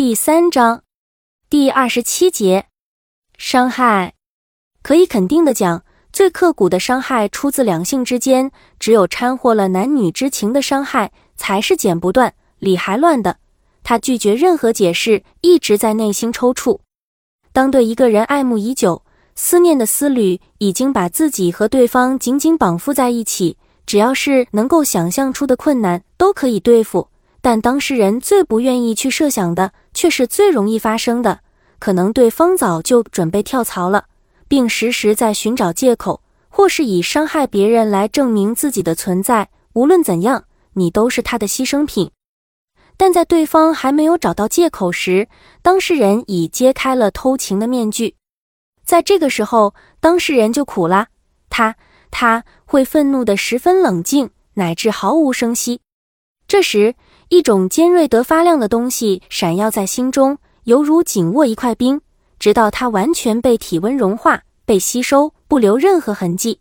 第三章第二十七节，伤害。可以肯定的讲，最刻骨的伤害出自两性之间，只有掺和了男女之情的伤害，才是剪不断、理还乱的。他拒绝任何解释，一直在内心抽搐。当对一个人爱慕已久，思念的思虑已经把自己和对方紧紧绑缚在一起，只要是能够想象出的困难都可以对付。但当事人最不愿意去设想的，却是最容易发生的。可能对方早就准备跳槽了，并时时在寻找借口，或是以伤害别人来证明自己的存在。无论怎样，你都是他的牺牲品。但在对方还没有找到借口时，当事人已揭开了偷情的面具。在这个时候，当事人就苦了，他他会愤怒的十分冷静，乃至毫无声息。这时，一种尖锐得发亮的东西闪耀在心中，犹如紧握一块冰，直到它完全被体温融化、被吸收，不留任何痕迹。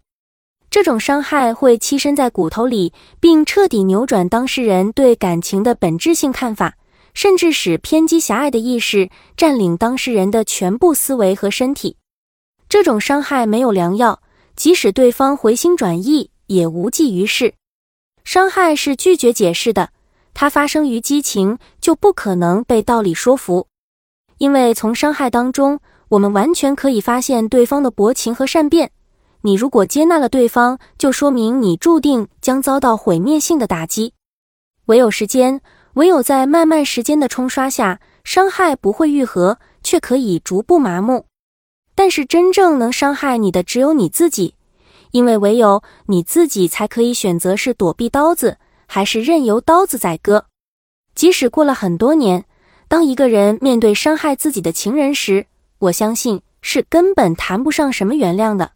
这种伤害会栖身在骨头里，并彻底扭转当事人对感情的本质性看法，甚至使偏激狭隘的意识占领当事人的全部思维和身体。这种伤害没有良药，即使对方回心转意，也无济于事。伤害是拒绝解释的。它发生于激情，就不可能被道理说服，因为从伤害当中，我们完全可以发现对方的薄情和善变。你如果接纳了对方，就说明你注定将遭到毁灭性的打击。唯有时间，唯有在漫漫时间的冲刷下，伤害不会愈合，却可以逐步麻木。但是真正能伤害你的，只有你自己，因为唯有你自己才可以选择是躲避刀子。还是任由刀子宰割。即使过了很多年，当一个人面对伤害自己的情人时，我相信是根本谈不上什么原谅的，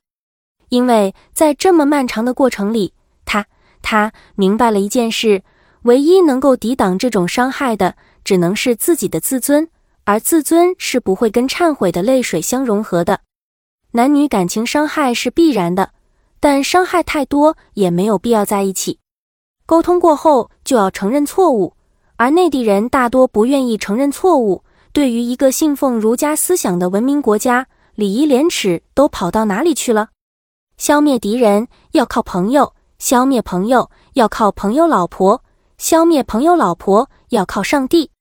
因为在这么漫长的过程里，他他明白了一件事：唯一能够抵挡这种伤害的，只能是自己的自尊，而自尊是不会跟忏悔的泪水相融合的。男女感情伤害是必然的，但伤害太多也没有必要在一起。沟通过后就要承认错误，而内地人大多不愿意承认错误。对于一个信奉儒家思想的文明国家，礼仪廉耻都跑到哪里去了？消灭敌人要靠朋友，消灭朋友要靠朋友老婆，消灭朋友老婆要靠上帝。